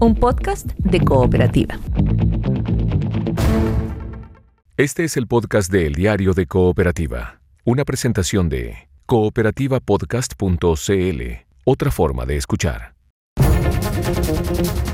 un podcast de cooperativa. Este es el podcast de El Diario de Cooperativa, una presentación de cooperativapodcast.cl, otra forma de escuchar.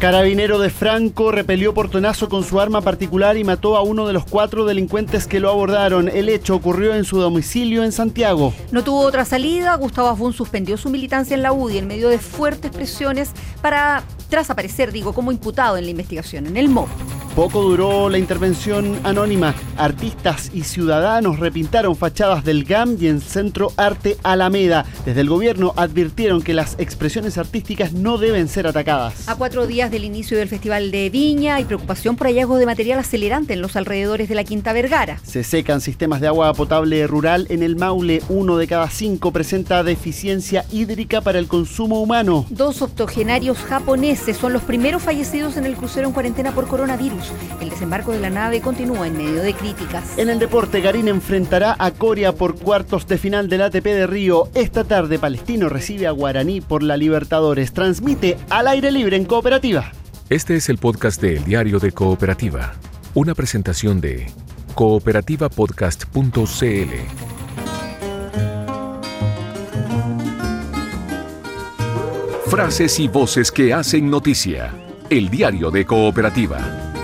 Carabinero de Franco repelió portonazo con su arma particular y mató a uno de los cuatro delincuentes que lo abordaron. El hecho ocurrió en su domicilio en Santiago. No tuvo otra salida. Gustavo Afún suspendió su militancia en la UDI en medio de fuertes presiones para, tras aparecer, digo, como imputado en la investigación en el MOB. Poco duró la intervención anónima. Artistas y ciudadanos repintaron fachadas del GAM y en Centro Arte Alameda. Desde el gobierno advirtieron que las expresiones artísticas no deben ser atacadas. A cuatro días del inicio del Festival de Viña hay preocupación por hallazgos de material acelerante en los alrededores de la Quinta Vergara. Se secan sistemas de agua potable rural en el Maule. Uno de cada cinco presenta deficiencia hídrica para el consumo humano. Dos octogenarios japoneses son los primeros fallecidos en el crucero en cuarentena por coronavirus. El desembarco de la nave continúa en medio de críticas. En el deporte, Garín enfrentará a Coria por cuartos de final del ATP de Río. Esta tarde, Palestino recibe a Guaraní por la Libertadores. Transmite al aire libre en cooperativa. Este es el podcast de El Diario de Cooperativa, una presentación de cooperativapodcast.cl. Frases y voces que hacen noticia. El Diario de Cooperativa.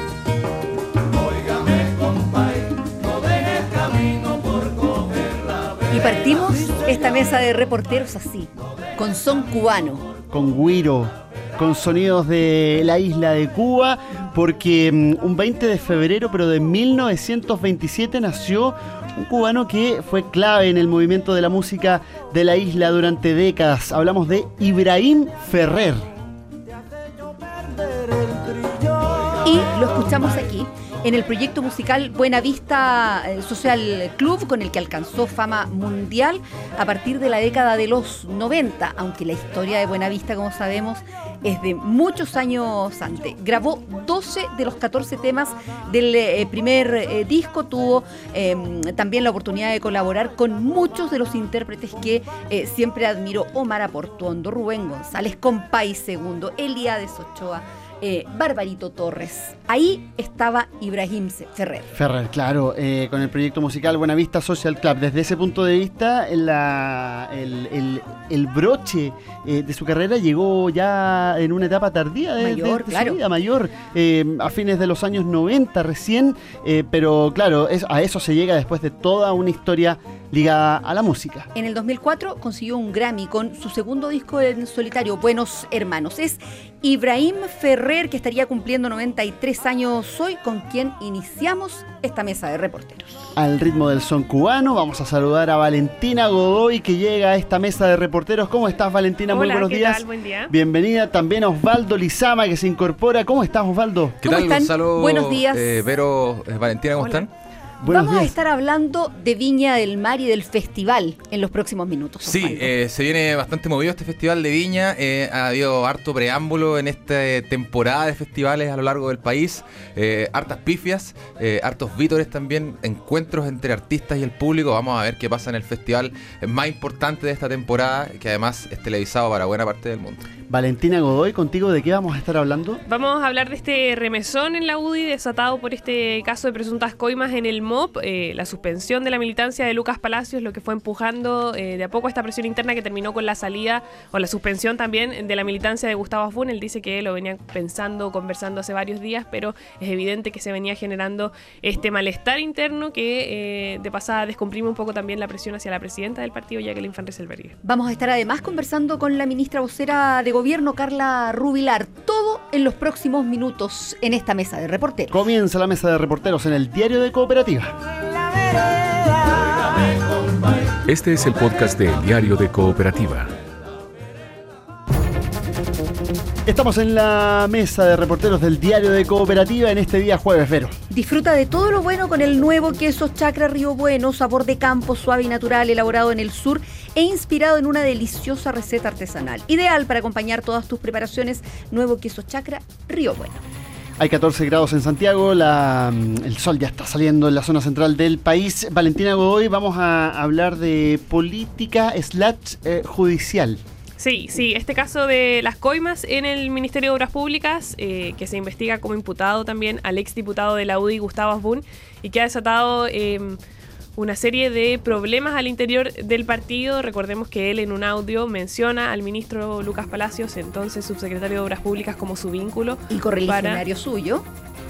Partimos esta mesa de reporteros así, con son cubano. Con Guiro, con sonidos de la isla de Cuba, porque mm, un 20 de febrero, pero de 1927, nació un cubano que fue clave en el movimiento de la música de la isla durante décadas. Hablamos de Ibrahim Ferrer. Y lo escuchamos aquí en el proyecto musical Buena Vista eh, Social Club, con el que alcanzó fama mundial a partir de la década de los 90, aunque la historia de Buena Vista, como sabemos, es de muchos años antes. Grabó 12 de los 14 temas del eh, primer eh, disco, tuvo em, también la oportunidad de colaborar con muchos de los intérpretes que siempre admiró, Omar Aportuondo, Rubén González, Compay Segundo, Elías Ochoa, eh, Barbarito Torres. Ahí estaba Ibrahim Ferrer. Ferrer, claro, eh, con el proyecto musical Buenavista Social Club. Desde ese punto de vista, la, el, broche eh, de su carrera llegó ya en una etapa tardía de, mayor, su vida, mayor, a fines de los años 90 recién, pero claro, a eso se llega después de toda una historia ligada a la música. En el 2004 consiguió un Grammy con su segundo disco en solitario, Buenos Hermanos. Es Ibrahim Ferrer, que estaría cumpliendo 93 años hoy, con quien iniciamos esta mesa de reporteros. Al ritmo del son cubano, vamos a saludar a Valentina Godoy, que llega a esta mesa de reporteros. ¿Cómo estás, Valentina? Muy buenos días. Buen día. Bienvenida también a Osvaldo Lizama, que se incorpora. ¿Cómo estás, Osvaldo? ¿Qué ¿Cómo tal? están? Buenos días. Eh, Vero, eh, Valentina, ¿cómo están? Vamos a estar hablando de Viña del Mar y del festival en los próximos minutos. Sí, eh, se viene bastante movido este festival de Viña. Eh, ha habido harto preámbulo en esta temporada de festivales a lo largo del país. Eh, hartas pifias, hartos vítores también, encuentros entre artistas y el público. Vamos a ver qué pasa en el festival más importante de esta temporada, que además es televisado para buena parte del mundo. Valentina Godoy, contigo, ¿de qué vamos a estar hablando? Vamos a hablar de este remesón en la UDI desatado por este caso de presuntas coimas en el MOP, eh, la suspensión de la militancia de Lucas Palacios, lo que fue empujando eh, de a poco esta presión interna que terminó con la salida o la suspensión también de la militancia de Gustavo Afun. Él dice que lo venía pensando, conversando hace varios días, pero es evidente que se venía generando este malestar interno que eh, de pasada descomprime un poco también la presión hacia la presidenta del partido, Jacqueline Van Rieselberg. Vamos a estar además conversando con la ministra vocera de Gobierno gobierno, Carla Rubilar. Todo en los próximos minutos en esta mesa de reporteros. Comienza la mesa de reporteros en el diario de Cooperativa. Este es el podcast del diario de Cooperativa. Estamos en la mesa de reporteros del diario de Cooperativa en este día jueves, Vero. Disfruta de todo lo bueno con el nuevo queso Chacra Río Bueno, sabor de campo suave y natural, elaborado en el sur e inspirado en una deliciosa receta artesanal. Ideal para acompañar todas tus preparaciones, nuevo queso Chacra Río Bueno. Hay 14 grados en Santiago, mm, el sol ya está saliendo en la zona central del país. Valentina Godoy, vamos a hablar de política slash eh, judicial. Sí, sí, este caso de las coimas en el Ministerio de Obras Públicas, eh, que se investiga como imputado también al exdiputado de la UDI, Gustavo Asbun, y que ha desatado eh, una serie de problemas al interior del partido. Recordemos que él en un audio menciona al ministro Lucas Palacios, entonces subsecretario de Obras Públicas, como su vínculo. Y correligionario suyo.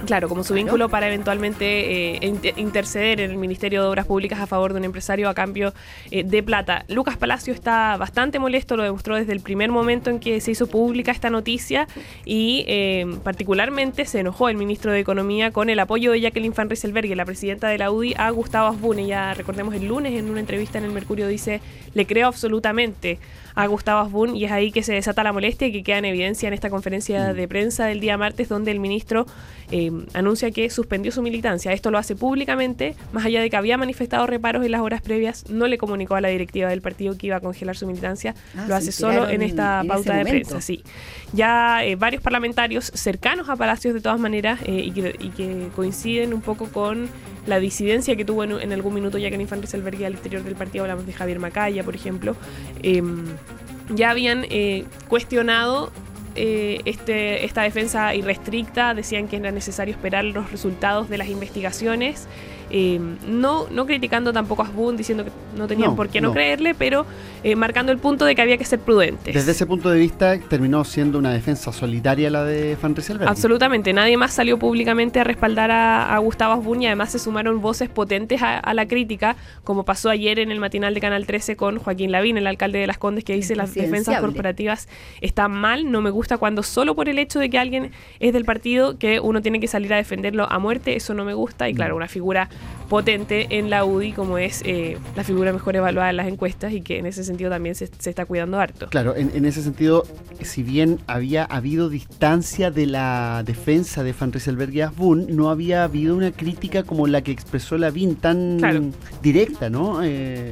Claro, como su vínculo para eventualmente eh, inter- interceder en el Ministerio de Obras Públicas a favor de un empresario a cambio eh, de plata. Lucas Palacio está bastante molesto, lo demostró desde el primer momento en que se hizo pública esta noticia y eh, particularmente se enojó el ministro de Economía con el apoyo de Jacqueline Van Rieselberghe, la presidenta de la UDI, a Gustavo Asbun. Ella, recordemos, el lunes en una entrevista en el Mercurio dice, le creo absolutamente a Gustavo Asbun y es ahí que se desata la molestia y que queda en evidencia en esta conferencia de prensa del día martes donde el ministro eh, anuncia que suspendió su militancia. Esto lo hace públicamente, más allá de que había manifestado reparos en las horas previas, no le comunicó a la directiva del partido que iba a congelar su militancia, Ah, lo hace solo en esta en pauta de prensa, sí. Ya eh, varios parlamentarios cercanos a Palacios de todas maneras eh, y, que, y que coinciden un poco con la disidencia que tuvo en, en algún minuto Jacqueline Van Rieselberghe al interior del partido, hablamos de Javier Macaya, por ejemplo, em, ya habían eh, cuestionado eh, este, esta defensa irrestricta, decían que era necesario esperar los resultados de las investigaciones, eh, no, no criticando tampoco a Asbun, diciendo que no tenían No, por qué no, no. creerle, pero eh, marcando el punto de que había que ser prudentes. Desde ese punto de vista terminó siendo una defensa solitaria la de Van. Absolutamente, nadie más salió públicamente a respaldar a, a Gustavo Asbun y además se sumaron voces potentes a, a la crítica, como pasó ayer en el matinal de Canal 13 con Joaquín Lavín, el alcalde de Las Condes, que dice las defensas corporativas están mal, no me gusta cuando solo por el hecho de que alguien es del partido que uno tiene que salir a defenderlo a muerte, eso no me gusta y claro, una figura potente en la UDI como es eh, la figura mejor evaluada en las encuestas y que en ese sentido también se, se está cuidando harto. Claro, en, en ese sentido, si bien había habido distancia de la defensa de Van Rieselberghe y Asbun, no había habido una crítica como la que expresó Lavín tan Claro. directa, ¿no? Eh,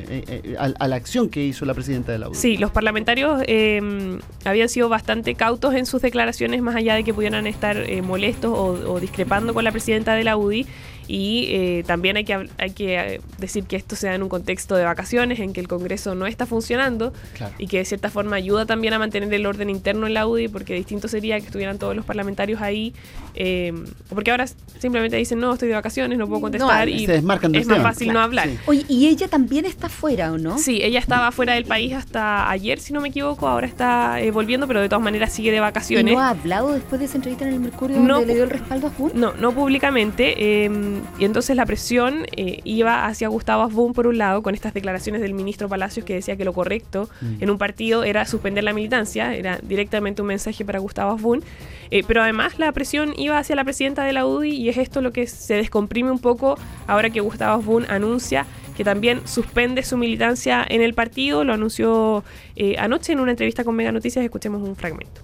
eh, eh, a, a la acción que hizo la presidenta de la UDI. Sí, los parlamentarios eh, habían sido bastante cautos en sus declaraciones, más allá de que pudieran estar molestos o, o discrepando con la presidenta de la UDI. Y eh, también hay que, hay que eh, decir que esto se da en un contexto de vacaciones, en que el Congreso no está funcionando Claro. y que de cierta forma ayuda también a mantener el orden interno en la UDI, porque distinto sería que estuvieran todos los parlamentarios ahí, eh, porque ahora simplemente dicen, no, estoy de vacaciones, no puedo contestar No, y se desmarcan es más tema. fácil no hablar. sí. Oye, y ella también está fuera, ¿o no? Sí, ella estaba fuera del país hasta ayer, si no me equivoco, ahora está eh, volviendo, pero de todas maneras sigue de ¿Y vacaciones. no ha hablado después de esa entrevista en el Mercurio No. donde le dio el respaldo a Asbun? No, no públicamente. eh, y entonces la presión eh, iba hacia Gustavo Asbun, por un lado, con estas declaraciones del ministro Palacios que decía que lo correcto Mm. en un partido era suspender la militancia, era directamente un mensaje para Gustavo Asbun. Eh, pero además la presión iba hacia la presidenta de la UDI y es esto lo que se descomprime un poco ahora que Gustavo Asbun anuncia que también suspende su militancia en el partido. Lo anunció eh, anoche en una entrevista con Mega Noticias. Escuchemos un fragmento.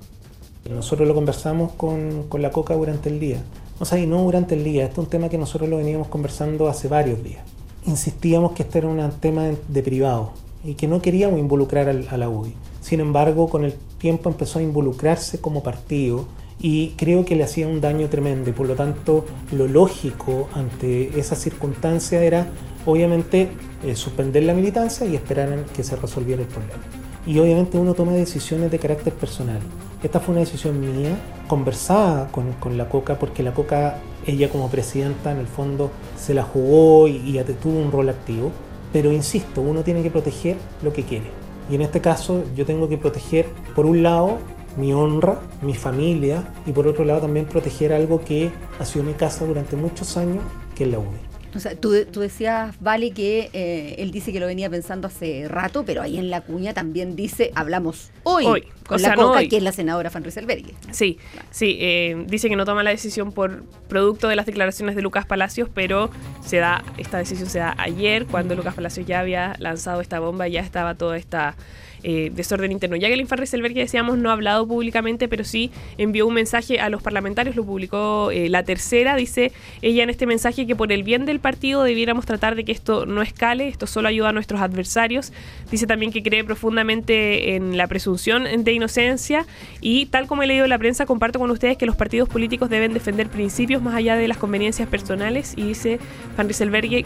Nosotros lo conversamos con, con la Coca durante el día. O sea, y no durante el día, este es un tema que nosotros lo veníamos conversando hace varios días. Insistíamos que este era un tema de, privado y que no queríamos involucrar a la UDI. Sin embargo, con el tiempo empezó a involucrarse como partido y creo que le hacía un daño tremendo y por lo tanto lo lógico ante esa circunstancia era obviamente eh, suspender la militancia y esperar a que se resolviera el problema. Y obviamente uno toma decisiones de carácter personal. Esta fue una decisión mía, conversada con, con la Coca, porque la Coca, ella como presidenta, en el fondo se la jugó y, y tuvo un rol activo. Pero insisto, uno tiene que proteger lo que quiere. Y en este caso yo tengo que proteger, por un lado, mi honra, mi familia, y por otro lado también proteger algo que ha sido mi casa durante muchos años, que es la UDI. O sea, tú, tú decías, Vale, que eh, él dice que lo venía pensando hace rato, pero ahí en la cuña también dice, hablamos hoy, Hoy, con o la sea, no Coca, hoy. que es la senadora Van Rieselberghe. Sí, sí, eh, dice que no toma la decisión por producto de las declaraciones de Lucas Palacios, pero se da, esta decisión se da ayer, cuando Lucas Palacios ya había lanzado esta bomba, ya estaba toda esta eh, desorden interno. Ya que el Rieselberghe, decíamos, no ha hablado públicamente, pero sí envió un mensaje a los parlamentarios, lo publicó eh, la tercera, dice ella en este mensaje que por el bien del partido debiéramos tratar de que esto no escale, esto solo ayuda a nuestros adversarios. Dice también que cree profundamente en la presunción de inocencia y tal como he leído la prensa, comparto con ustedes que los partidos políticos deben defender principios más allá de las conveniencias personales y dice Van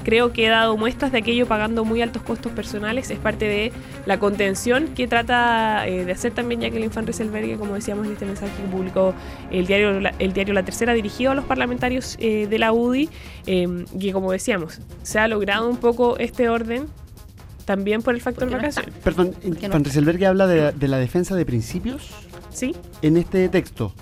creo que he dado muestras de aquello pagando muy altos costos personales, es parte de la contención que trata eh, de hacer también Jacqueline Van Rieselberghe, como decíamos en este mensaje que publicó el diario, la, el diario La Tercera dirigido a los parlamentarios eh, de la UDI, eh, que como decíamos, se ha logrado un poco este orden también por el factor no vacación. Perdón, no? Van habla de, de la defensa de principios ¿Sí? en este texto.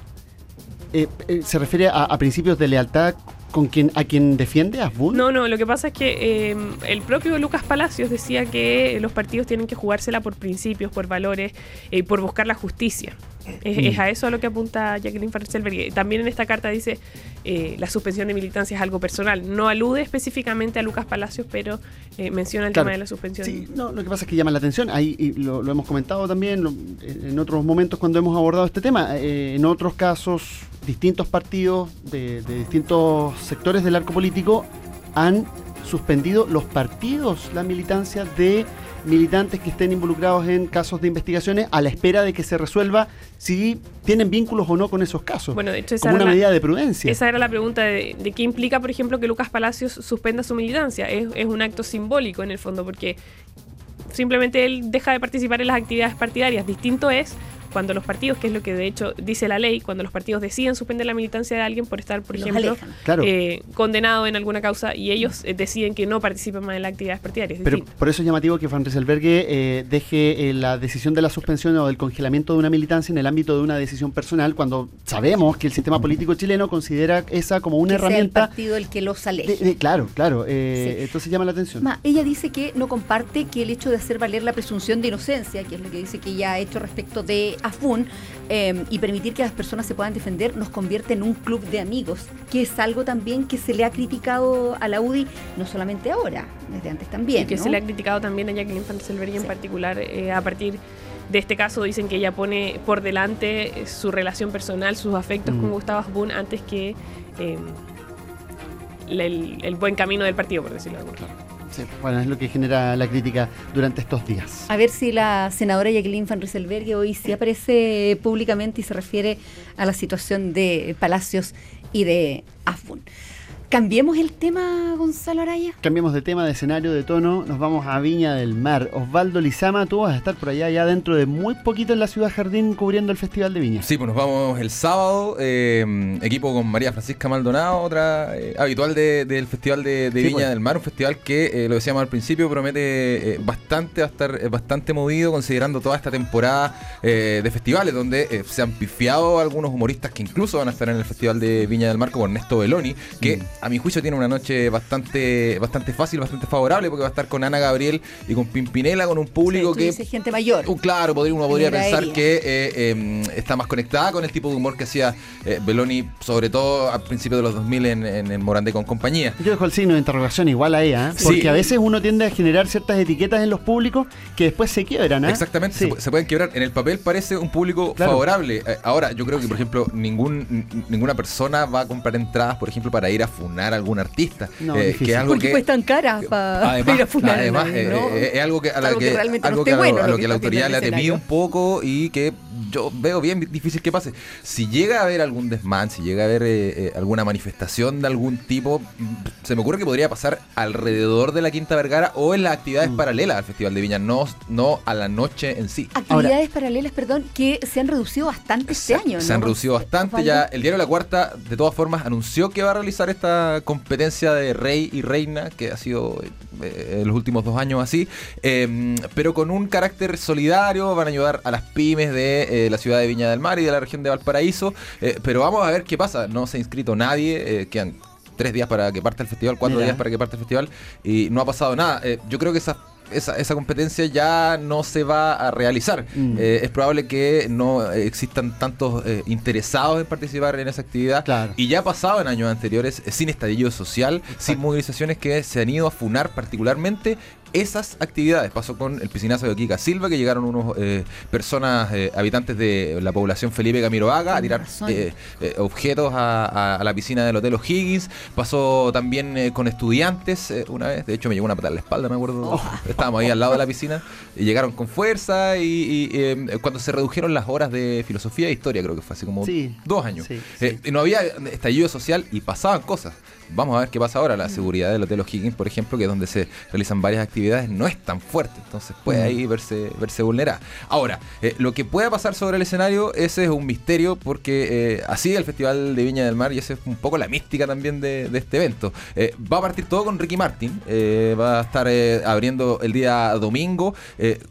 Eh, eh, ¿Se refiere a, a principios de lealtad con quien, a quien defiende a Asbun? No, no, lo que pasa es que eh, el propio Lucas Palacios decía que los partidos tienen que jugársela por principios, por valores, eh, por buscar la justicia. Es, Mm. es a eso a lo que apunta Jacqueline Farselberg. También en esta carta dice eh, la suspensión de militancia es algo personal. No alude específicamente a Lucas Palacios, pero eh, menciona el Claro. tema de la suspensión. Sí, no, lo que pasa es que llama la atención, ahí y lo, lo hemos comentado también lo- en otros momentos cuando hemos abordado este tema, eh, en otros casos distintos partidos de, de distintos sectores del arco político han suspendido los partidos, la militancia de militantes que estén involucrados en casos de investigaciones a la espera de que se resuelva si tienen vínculos o no con esos casos, Bueno, de hecho, esa como era una la- medida de prudencia. Esa era la pregunta de, de qué implica, por ejemplo, que Lucas Palacios suspenda su militancia. Es, es un acto simbólico en el fondo, porque simplemente él deja de participar en las actividades partidarias. Distinto es cuando los partidos, que es lo que de hecho dice la ley, cuando los partidos deciden suspender la militancia de alguien por estar, por Los ejemplo. Claro. eh, condenado en alguna causa y ellos eh, deciden que no participen más en las actividades partidarias. Pero distinto. por eso es llamativo que Van Rieselberghe eh, deje eh, la decisión de la suspensión o del congelamiento de una militancia en el ámbito de una decisión personal, cuando sabemos que el sistema político chileno considera esa como una que sea el herramienta. partido el que los aleje. de- de- claro, claro. eh, Sí. Entonces llama la atención. Ma, ella dice que no comparte que el hecho de hacer valer la presunción de inocencia, que es lo que dice que ella ha hecho respecto de AFUN, eh, y permitir que las personas se puedan defender, nos convierte en un club de amigos, que es algo también que se le ha criticado a la UDI, no solamente ahora, desde antes también. y que ¿no? se le ha criticado también a Jacqueline Van Rieselberghe en Sí. particular eh, a partir de este caso dicen que ella pone por delante eh, su relación personal, sus afectos Mm. con Gustavo Asbun antes que eh, el, el buen camino del partido, por decirlo de alguna forma. Sí, bueno, es lo que genera la crítica durante estos días. A ver si la senadora Jacqueline Van hoy sí aparece públicamente y se refiere a la situación de Palacios y de AFUN. Cambiemos el tema, Gonzalo Araya. Cambiemos de tema, de escenario, de tono, nos vamos a Viña del Mar. Osvaldo Lizama, tú vas a estar por allá ya dentro de muy poquito en la ciudad Jardín cubriendo el Festival de Viña. Sí, pues nos vamos el sábado, eh, equipo con María Francisca Maldonado, otra eh, habitual de- del Festival de, de Sí, Viña pues. del Mar, un festival que, eh, lo decíamos al principio, promete eh, bastante, va a estar eh, bastante movido considerando toda esta temporada eh, de festivales, donde eh, se han pifiado algunos humoristas que incluso van a estar en el Festival de Viña del Mar, como Ernesto Beloni, que Mm. A mi juicio tiene una noche bastante, bastante fácil, bastante favorable, porque va a estar con Ana Gabriel y con Pimpinela, con un público Tú que dices gente mayor. Uh, claro, podría, uno podría pensar aérea. que eh, eh, está más conectada con el tipo de humor que hacía eh, Beloni, sobre todo a principios de los 2000 en, en, en Morandé con compañía. Yo dejo el signo de interrogación igual a ella, ¿eh? Sí. porque a veces uno tiende a generar ciertas etiquetas en los públicos que después se quiebran. ¿eh? Exactamente, Sí. se, pu- se pueden quebrar. En el papel parece un público Claro. favorable. Eh, ahora, yo creo que, por ejemplo, ningún, ninguna persona va a comprar entradas, por ejemplo, para ir a funar a algún artista. No, Eh, que es algo Porque que, cuestan caras para Además, ir a funar a además, nadie, eh, ¿no? eh, es algo que a la Algo que que, realmente no algo a lo- bueno a lo lo que que la autoridad le ha el temido escenario. un poco y que yo veo bien difícil que pase. Si llega a haber algún desmán, si llega a haber eh, eh, alguna manifestación de algún tipo, se me ocurre que podría pasar alrededor de la Quinta Vergara o en las actividades Mm. paralelas al Festival de Viña, no, no a la noche en sí. Actividades paralelas, perdón, que se han reducido bastante este Se, año. se ¿no? han reducido bastante. Ya el diario La Cuarta, de todas formas, anunció que va a realizar esta competencia de rey y reina, que ha sido eh, en los últimos dos años así, eh, pero con un carácter solidario. Van a ayudar a las pymes de eh, la ciudad de Viña del Mar y de la región de Valparaíso. eh, pero vamos a ver qué pasa. No se ha inscrito nadie. eh, quedan tres días para que parte el festival, cuatro Mira. días para que parte el festival y no ha pasado nada. Eh, yo creo que esa, esa, esa competencia ya no se va a realizar. Mm. Eh, es probable que no existan tantos eh, interesados en participar en esa actividad. Claro. Y ya ha pasado en años anteriores, eh, sin estallido social, sin movilizaciones que se han ido a funar particularmente esas actividades. Pasó con el piscinazo de Kika Silva, que llegaron unos eh, personas, eh, habitantes de la población Felipe Camiroaga, a tirar eh, eh, objetos a, a- a la piscina del Hotel O'Higgins. Pasó también eh, con estudiantes una vez. De hecho, me llegó una patada en la espalda, me acuerdo. Estábamos ahí al lado de la piscina y llegaron con fuerza. Y, y, eh, cuando se redujeron las horas de filosofía e historia, creo que fue hace como Sí. dos años. Sí, y no había estallido social y pasaban cosas. Vamos a ver qué pasa ahora. Mm. La seguridad del Hotel O'Higgins, por ejemplo, que es donde se realizan varias actividades, no es tan fuerte. Entonces puede Mm. ahí verse, verse vulnerada. Ahora, eh, lo que pueda pasar sobre el escenario, ese es un misterio, porque eh, así el Festival de Viña del Mar, y esa es un poco la mística también de, de este evento. Eh, va a partir todo con Ricky Martin. va a estar abriendo el día domingo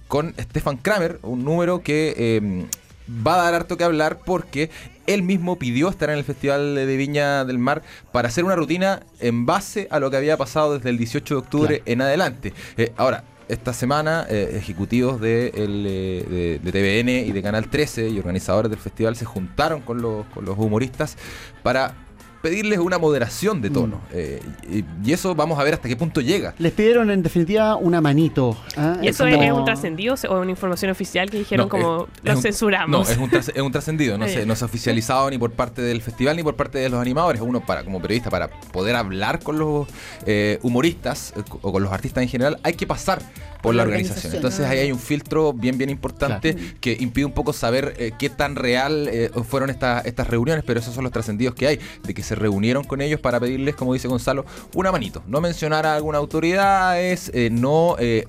con Stefan Kramer, un número que. Va a dar harto que hablar porque él mismo pidió estar en el Festival de Viña del Mar para hacer una rutina en base a lo que había pasado desde el 18 de octubre en adelante. Eh, ahora, esta semana, eh, ejecutivos de, el, eh, de, de TVN y de Canal 13 y organizadores del festival se juntaron con los, con los humoristas para pedirles una moderación de tono. Eh, y, y eso vamos a ver hasta qué punto llega. Les pidieron en definitiva una manito. ¿ah? ¿Y eso como- es, un trascendido o una información oficial que dijeron No, como es- lo es un- censuramos? No, es un, tras- es un trascendido, no, se, no se ha oficializado ni por parte del festival ni por parte de los animadores. Uno para como periodista, para poder hablar con los eh, humoristas eh, o con los artistas en general, hay que pasar por la, la organización. organización. Entonces ahí hay un filtro bien, bien importante que impide un poco saber eh, qué tan real eh, fueron estas estas reuniones, pero esos son los trascendidos que hay, de que se reunieron con ellos para pedirles, como dice Gonzalo, una manito. No mencionar a alguna autoridad, es eh, no... eh,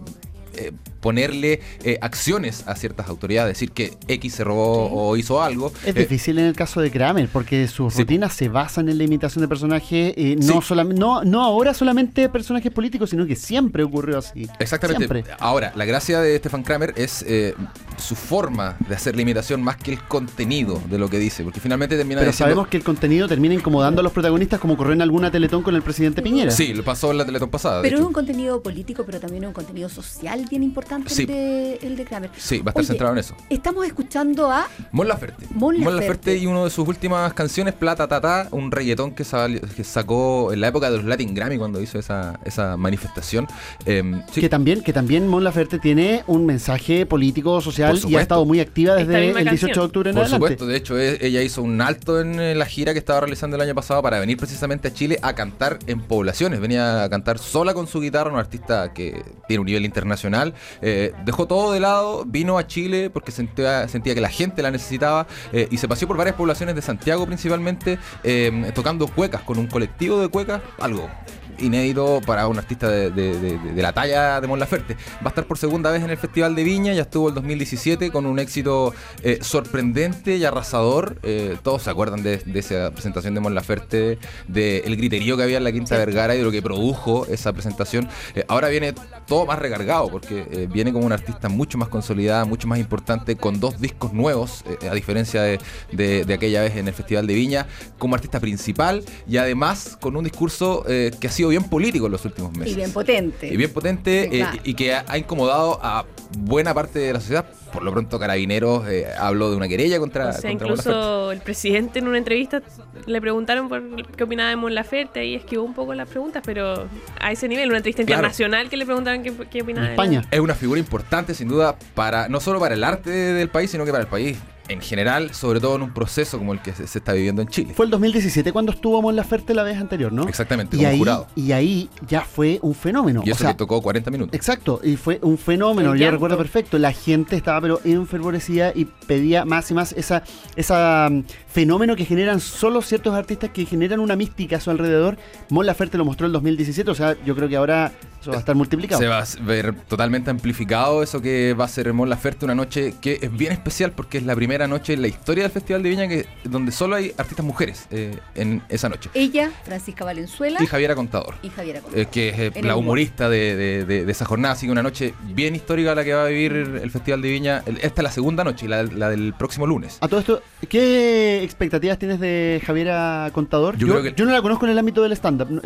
eh, ponerle eh, acciones a ciertas autoridades, decir que X se robó o hizo algo. Es Eh, difícil en el caso de Kramer, porque sus Sí. rutinas se basan en la imitación de personajes, eh, no, Sí. no, no ahora solamente personajes políticos, sino que siempre ocurrió así. Exactamente. Siempre. Ahora, la gracia de Stefan Kramer es eh, su forma de hacer la imitación más que el contenido de lo que dice, porque finalmente termina Pero diciendo... sabemos que el contenido termina incomodando a los protagonistas como ocurrió en alguna Teletón con el presidente Piñera. Sí, lo pasó en la Teletón pasada. Pero es un contenido político, pero también es un contenido social bien importante Sí. el, de, el de Kramer. Sí, va a estar Oye, centrado en eso. Estamos escuchando a Mon Laferte. Mon Mon Laferte. Y una de sus últimas canciones, Plata Tata, un reggaetón que, sal- que sacó en la época de los Latin Grammy cuando hizo esa, esa manifestación. Em, sí, Que también, que también Mon Laferte tiene un mensaje político, social y ha estado muy activa desde el 18 de octubre en Por adelante. supuesto, de hecho e- ella hizo un alto en la gira que estaba realizando el año pasado para venir precisamente a Chile a cantar en poblaciones. Venía a cantar sola con su guitarra, un artista que tiene un nivel internacional. Eh, dejó todo de lado, vino a Chile porque sentía, que la gente la necesitaba eh, y se paseó por varias poblaciones de Santiago principalmente, eh, tocando cuecas con un colectivo de cuecas, algo inédito para un artista de, de- de- de la talla de Mon Laferte. Va a estar por segunda vez en el Festival de Viña, ya estuvo el 2017 con un éxito eh, sorprendente y arrasador. Eh, todos se acuerdan de, esa presentación de Mon Laferte, del griterío que había en la Quinta Vergara y de lo que produjo esa presentación. Eh, ahora viene todo más recargado porque viene como una artista mucho más consolidada, mucho más importante, con dos discos nuevos, a diferencia de, aquella vez en el Festival de Viña, como artista principal y además con un discurso que ha sido bien político en los últimos meses. y bien potente. Y bien potente Sí, eh, claro. y que ha, ha incomodado a buena parte de la sociedad. Por lo pronto, Carabineros eh, habló de una querella contra, O sea, contra incluso el presidente en una entrevista le preguntaron por qué opinaba de Mon Laferte y esquivó un poco las preguntas, pero a ese nivel, una entrevista Claro. internacional que le preguntaban qué, qué opinaba En de la- España. Es una figura importante, sin duda, para no solo para el arte del país, sino que para el país en general, sobre todo en un proceso como el que se, se está viviendo en Chile. Fue el 2017 cuando estuvo Mon Laferte la vez anterior, ¿no? Exactamente, Y como ahí, jurado. y ahí ya fue un fenómeno. Y o eso sea, que tocó 40 minutos. Exacto, y fue un fenómeno, yo recuerdo perfecto, la gente estaba pero enfervorecida y pedía más y más esa, esa fenómeno que generan solo ciertos artistas que generan una mística a su alrededor. Mon Laferte lo mostró en el 2017, o sea, yo creo que ahora eso va a estar multiplicado. Se va a ver totalmente amplificado eso que va a ser Mon Laferte, una noche que es bien especial porque es la primera noche en la historia del Festival de Viña que, donde solo hay artistas mujeres eh, en esa noche. Ella, Francisca Valenzuela Y Javiera Contador. y Javiera eh, Contreras. que es eh, la humor. humorista de, de- de- de esa jornada, así que una noche bien histórica la que va a vivir el Festival de Viña. Esta es la segunda noche, la, la del próximo lunes. A todo esto, ¿qué expectativas tienes de Javiera Contador? Yo Yo, creo que- yo no la conozco en el ámbito del stand-up, no,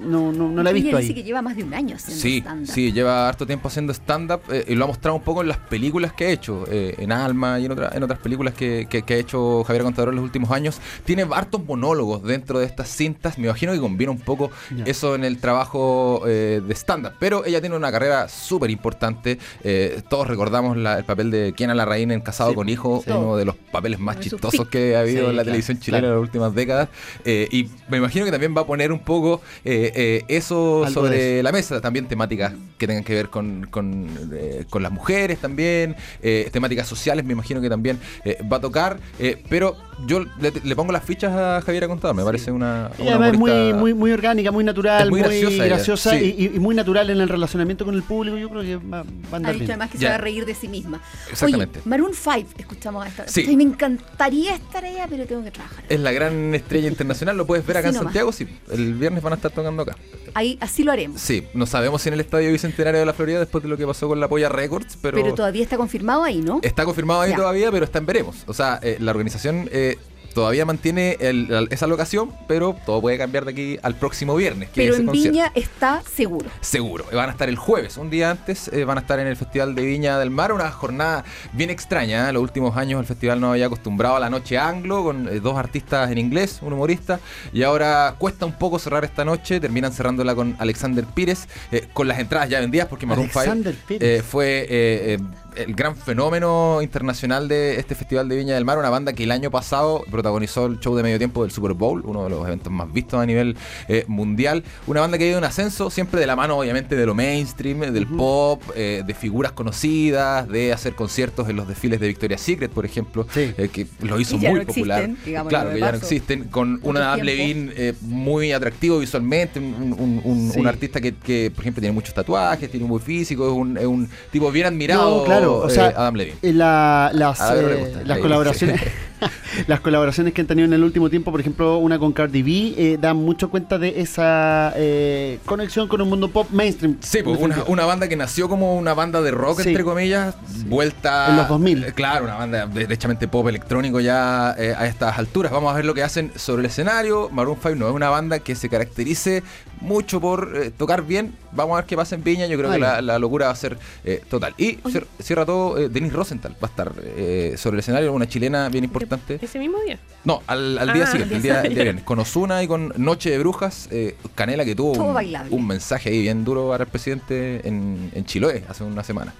no, no- no la he Ella visto dice ahí. que lleva más de un año haciendo Sí, stand-up. sí, lleva harto tiempo haciendo stand-up eh, y lo ha mostrado un poco en las películas que ha hecho, eh, en Alma y en, otra- en otras películas que, que- que ha hecho Javier Contador en los últimos años. Tiene hartos monólogos dentro de estas cintas. Me imagino que combina un poco eso en el trabajo eh, de stand-up. Pero ella tiene una carrera súper importante. Eh, todos recordamos la- el papel de Kiana Larraín en Casado Sí, con Hijo, sí. uno de los papeles más chistosos que ha habido Sí, en la claro, televisión chilena claro. en las últimas décadas. Eh, y me imagino que también va a poner un poco eh, eh, eso Algo sobre eso. la mesa. También temáticas que tengan que ver con, con, eh, con las mujeres también. eh, temáticas sociales me imagino que también eh, va a tocar. eh, pero yo le, le pongo las fichas a Javiera Contador. Me parece una, Y una además es muy, muy, muy orgánica, muy natural, Es muy muy, graciosa graciosa, ella, sí. y, y muy natural en el relacionamiento con el público. Yo creo que va, va a Ha andar dicho bien. además que se va a reír de sí misma. Exactamente. Oye, Maroon 5, escuchamos a esta. Sí. Me encantaría estar allá, pero tengo que trabajar. Es la gran estrella internacional. Lo puedes ver acá en nomás. Santiago. Sí, el viernes van a estar tocando acá. Ahí, así lo haremos. Sí, no sabemos si en el Estadio Bicentenario de la Florida después de lo que pasó con la Polla Records, pero, Pero todavía está confirmado ahí, ¿no? está confirmado ahí Ya. todavía, pero está en veremos. O sea, eh, la organización eh, todavía mantiene el- la- esa locación, pero todo puede cambiar de aquí al próximo viernes. que Pero en concierto. Viña está seguro. Seguro. Van a estar el jueves, un día antes, eh, van a estar en el Festival de Viña del Mar, una jornada bien extraña. ¿eh? Los últimos años el festival no había acostumbrado a la noche anglo, con eh, dos artistas en inglés, un humorista, y ahora cuesta un poco cerrar esta noche, terminan cerrándola con Alexander Pires, eh, con las entradas ya vendidas, porque Maroon 5 Alexander Pires. eh, fue eh, eh, el gran fenómeno internacional de este Festival de Viña del Mar, una banda que el año pasado protagonizó el show de medio tiempo del Super Bowl, uno de los eventos más vistos a nivel eh, mundial. Una banda que ha ido en ascenso, siempre de la mano, obviamente, de lo mainstream, del pop, eh, de figuras conocidas, de hacer conciertos en los desfiles de Victoria's Secret, por ejemplo, Sí. eh, que lo hizo muy no popular. existen, claro, que ya no existen, con una Adam. Levine eh, muy atractivo visualmente, un, un- un- Sí. un artista que, que, por ejemplo, tiene muchos tatuajes, tiene un buen físico, es un, es un tipo bien admirado, No, claro, o eh, sea, Adam Levine. Eh, la- las, ver, eh, las colaboraciones las colaboraciones que han tenido en el último tiempo, por ejemplo, una con Cardi B, eh, dan mucho cuenta de esa eh, conexión con un mundo pop mainstream. Sí, pues una, banda que nació como una banda de rock, Sí. entre comillas, vuelta... En los 2000. Eh, Claro, una banda derechamente pop electrónico ya eh, a estas alturas. Vamos a ver lo que hacen sobre el escenario. Maroon 5 no es una banda que se caracterice mucho por eh, tocar bien. Vamos a ver qué pasa en Viña. Yo creo que la, la locura va a ser eh, total. Y cier- cierra todo, eh, Denise Rosenthal va a estar eh, sobre el escenario, una chilena bien importante. Ese mismo día. No, al, al día Ah, siguiente, el día el día viernes. Con Osuna y con Noche de Brujas, eh, Canela que tuvo un, un mensaje ahí bien duro para el presidente en, en Chiloé hace una semana.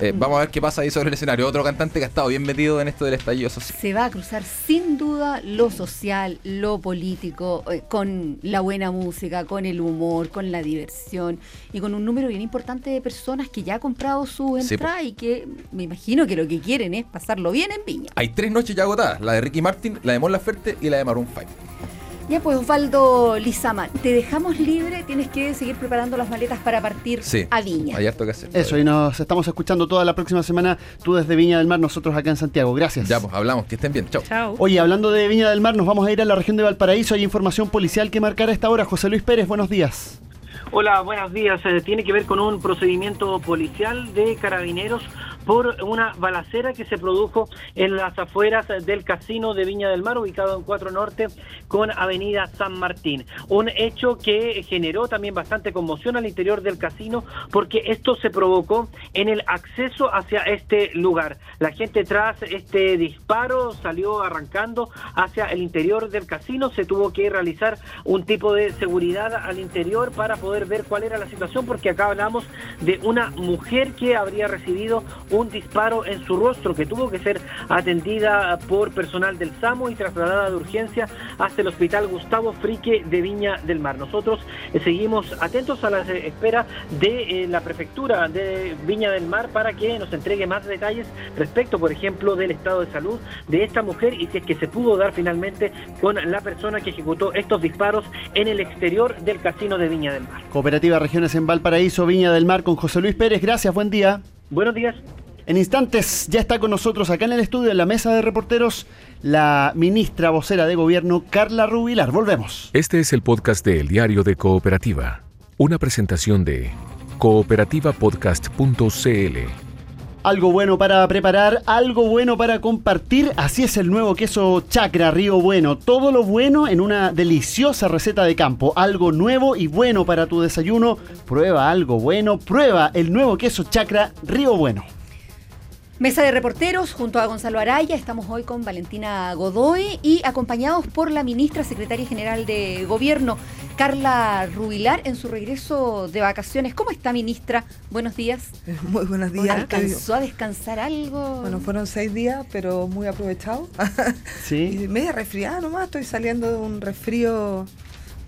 Eh, vamos a ver qué pasa ahí sobre el escenario. Otro cantante que ha estado bien metido en esto del estallido social. Se va a cruzar sin duda lo social, lo político, eh, con la buena música, con el humor, con la diversión y con un número bien importante de personas que ya ha comprado su Sí, entrada y que me imagino que lo que quieren es pasarlo bien en Viña. Hay tres noches ya agotadas, la de Ricky Martin, la de Mon Laferte y la de Maroon 5. Ya pues Osvaldo Lizama, te dejamos libre, tienes que seguir preparando las maletas para partir Sí, a Viña. hay harto que hacer. Eso, y nos estamos escuchando toda la próxima semana, tú desde Viña del Mar, nosotros acá en Santiago. Gracias. Ya, pues hablamos, que estén bien. Chao. Chao. Oye, hablando de Viña del Mar, nos vamos a ir a la región de Valparaíso. Hay información policial que marcar a esta hora. José Luis Pérez, buenos días. Hola, buenos días. Eh, tiene que ver con un procedimiento policial de carabineros por una balacera que se produjo en las afueras del casino de Viña del Mar, ubicado en 4 Norte, con Avenida San Martín. Un hecho que generó también bastante conmoción al interior del casino porque esto se provocó en el acceso hacia este lugar. La gente tras este disparo salió arrancando hacia el interior del casino, se tuvo que realizar un tipo de seguridad al interior para poder ver cuál era la situación porque acá hablamos de una mujer que habría recibido un disparo en su rostro que tuvo que ser atendida por personal del SAMU y trasladada de urgencia hasta el hospital Gustavo Frique de Viña del Mar. Nosotros eh, seguimos atentos a la eh, espera de eh, la prefectura de Viña del Mar para que nos entregue más detalles respecto, por ejemplo, del estado de salud de esta mujer y si es que se pudo dar finalmente con la persona que ejecutó estos disparos en el exterior del casino de Viña del Mar. Cooperativa Regiones en Valparaíso, Viña del Mar, con José Luis Pérez. Gracias, buen día. Buenos días. En instantes ya está con nosotros acá en el estudio, en la mesa de reporteros, la ministra vocera de gobierno, Carla Rubilar. Volvemos. Este es el podcast de El Diario de Cooperativa. Una presentación de cooperativapodcast.cl. Algo bueno para preparar, algo bueno para compartir. Así es el nuevo queso Chacra Río Bueno. Todo lo bueno en una deliciosa receta de campo. Algo nuevo y bueno para tu desayuno. Prueba algo bueno. Prueba el nuevo queso Chacra Río Bueno. Mesa de reporteros junto a Gonzalo Araya. Estamos hoy con Valentina Godoy y acompañados por la ministra secretaria general de Gobierno, Carla Rubilar, en su regreso de vacaciones. ¿Cómo está, ministra? Buenos días. Muy buenos días. ¿Alcanzó a descansar algo? Bueno, fueron seis días, pero muy aprovechados. Sí. y media resfriada nomás. Estoy saliendo de un resfrío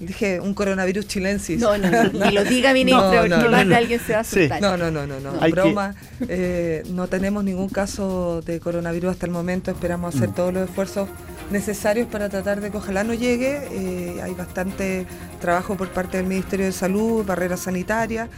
Dije un coronavirus chilensis. No, no, no, ni lo diga ministro, no, porque más de alguien se va a asustar. No, no, no, no, no. Broma. Eh, no tenemos ningún caso de coronavirus hasta el momento. Esperamos hacer mm. todos los esfuerzos necesarios para tratar de que ojalá no llegue. Eh, hay bastante trabajo por parte del Ministerio de Salud, barreras sanitarias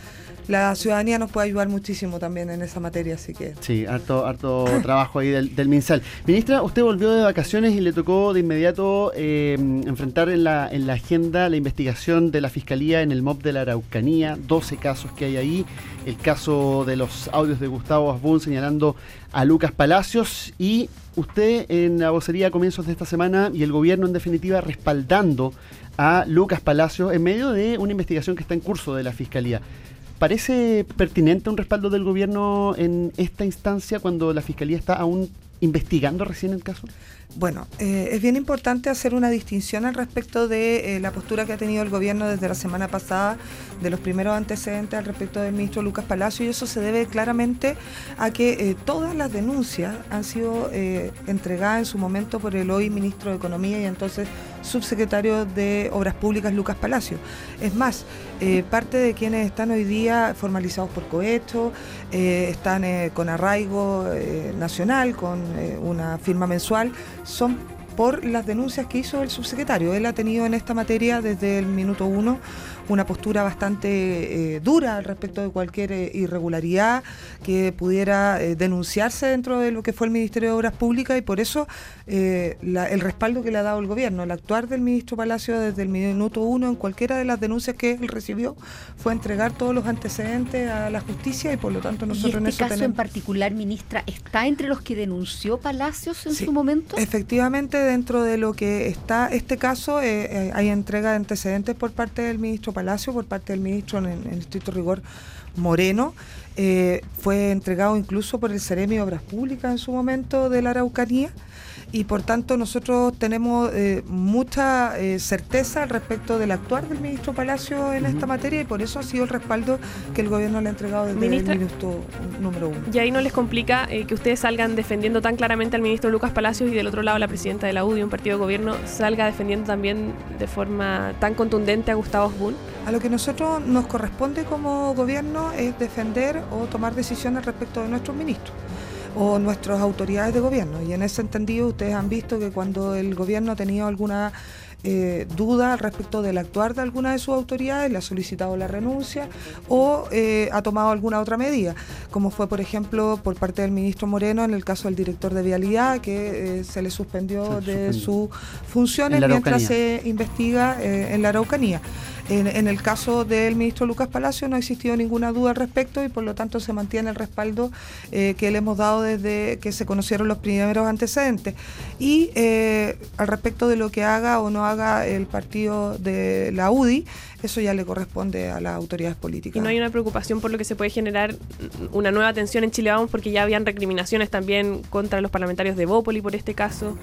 la ciudadanía nos puede ayudar muchísimo también en esa materia, así que... Sí, harto, harto trabajo ahí del, MinSal. Ministra, usted volvió de vacaciones y le tocó de inmediato eh, enfrentar en la, en la agenda la investigación de la Fiscalía en el MOB de la Araucanía, 12 casos que hay ahí, el caso de los audios de Gustavo Asbun señalando a Lucas Palacios y usted en la vocería a comienzos de esta semana y el gobierno en definitiva respaldando a Lucas Palacios en medio de una investigación que está en curso de la Fiscalía. ¿Parece pertinente un respaldo del gobierno en esta instancia cuando la Fiscalía está aún investigando recién el caso? Bueno, eh, es bien importante hacer una distinción al respecto de eh, la postura que ha tenido el gobierno desde la semana pasada, de los primeros antecedentes al respecto del ministro Lucas Palacio, y eso se debe claramente a que eh, todas las denuncias han sido entregadas en su momento por el hoy ministro de Economía y entonces subsecretario de Obras Públicas Lucas Palacio. Es más, parte de quienes están hoy día formalizados por cohecho, están con arraigo nacional, con una firma mensual, son por las denuncias que hizo el subsecretario. Él ha tenido en esta materia desde el minuto uno una postura bastante eh, dura al respecto de cualquier eh, irregularidad que pudiera eh, denunciarse dentro de lo que fue el Ministerio de Obras Públicas y por eso el respaldo que le ha dado el gobierno, el actuar del ministro Palacio desde el minuto uno en cualquiera de las denuncias que él recibió fue entregar todos los antecedentes a la justicia y por lo tanto nosotros ¿Y este en este caso en particular, ministra, está entre los que denunció Palacios en su momento? Efectivamente, dentro de lo que está este caso hay entrega de antecedentes por parte del ministro Palacio por parte del ministro en, el estricto rigor Moreno. Eh, fue entregado incluso por el Ceremi de Obras Públicas en su momento de la Araucanía y por tanto nosotros tenemos eh, mucha eh, certeza al respecto del actuar del ministro Palacio en esta materia y por eso ha sido el respaldo que el gobierno le ha entregado desde el minuto número uno. Y ahí no les complica que ustedes salgan defendiendo tan claramente al ministro Lucas Palacios y del otro lado la presidenta de la UDI, un partido de gobierno, salga defendiendo también de forma tan contundente a Gustavo Osbun. A lo que nosotros nos corresponde como gobierno es defender o tomar decisiones respecto de nuestros ministros o nuestras autoridades de gobierno. Y en ese entendido ustedes han visto que cuando el gobierno ha tenido alguna eh, duda respecto del actuar de alguna de sus autoridades, le ha solicitado la renuncia o eh, ha tomado alguna otra medida, como fue por ejemplo por parte del ministro Moreno en el caso del director de vialidad que eh, se le suspendió de sus funciones mientras se investiga en la Araucanía. En, el caso del ministro Lucas Palacio no ha existido ninguna duda al respecto y por lo tanto se mantiene el respaldo eh, que le hemos dado desde que se conocieron los primeros antecedentes. Y eh, al respecto de lo que haga o no haga el partido de la UDI, eso ya le corresponde a las autoridades políticas. Y no hay una preocupación por lo que se puede generar una nueva tensión en Chile Vamos porque ya habían recriminaciones también contra los parlamentarios de Bópoli por este caso.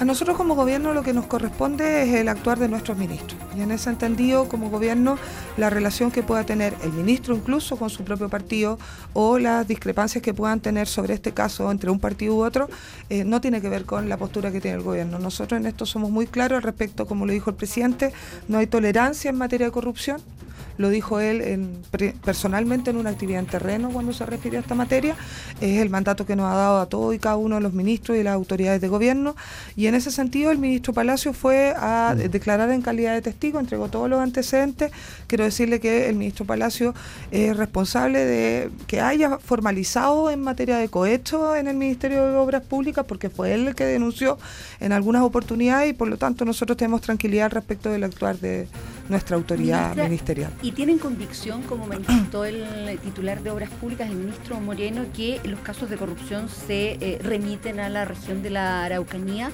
A nosotros como gobierno lo que nos corresponde es el actuar de nuestros ministros. Y en ese entendido, como gobierno, la relación que pueda tener el ministro incluso con su propio partido o las discrepancias que puedan tener sobre este caso entre un partido u otro, eh, no tiene que ver con la postura que tiene el gobierno. Nosotros en esto somos muy claros al respecto, como lo dijo el presidente, no hay tolerancia en materia de corrupción lo dijo él personalmente en una actividad en terreno cuando se refiere a esta materia, es el mandato que nos ha dado a todos y cada uno de los ministros y las autoridades de gobierno, y en ese sentido el ministro Palacio fue a mm. declarar en calidad de testigo, entregó todos los antecedentes, quiero decirle que el ministro Palacio es responsable de que haya formalizado en materia de cohecho en el Ministerio de Obras Públicas, porque fue él el que denunció en algunas oportunidades y por lo tanto nosotros tenemos tranquilidad respecto del actuar de nuestra autoridad ministerial. ¿Y tienen convicción, como manifestó el titular de Obras Públicas, el ministro Moreno, que los casos de corrupción se eh, remiten a la región de la Araucanía?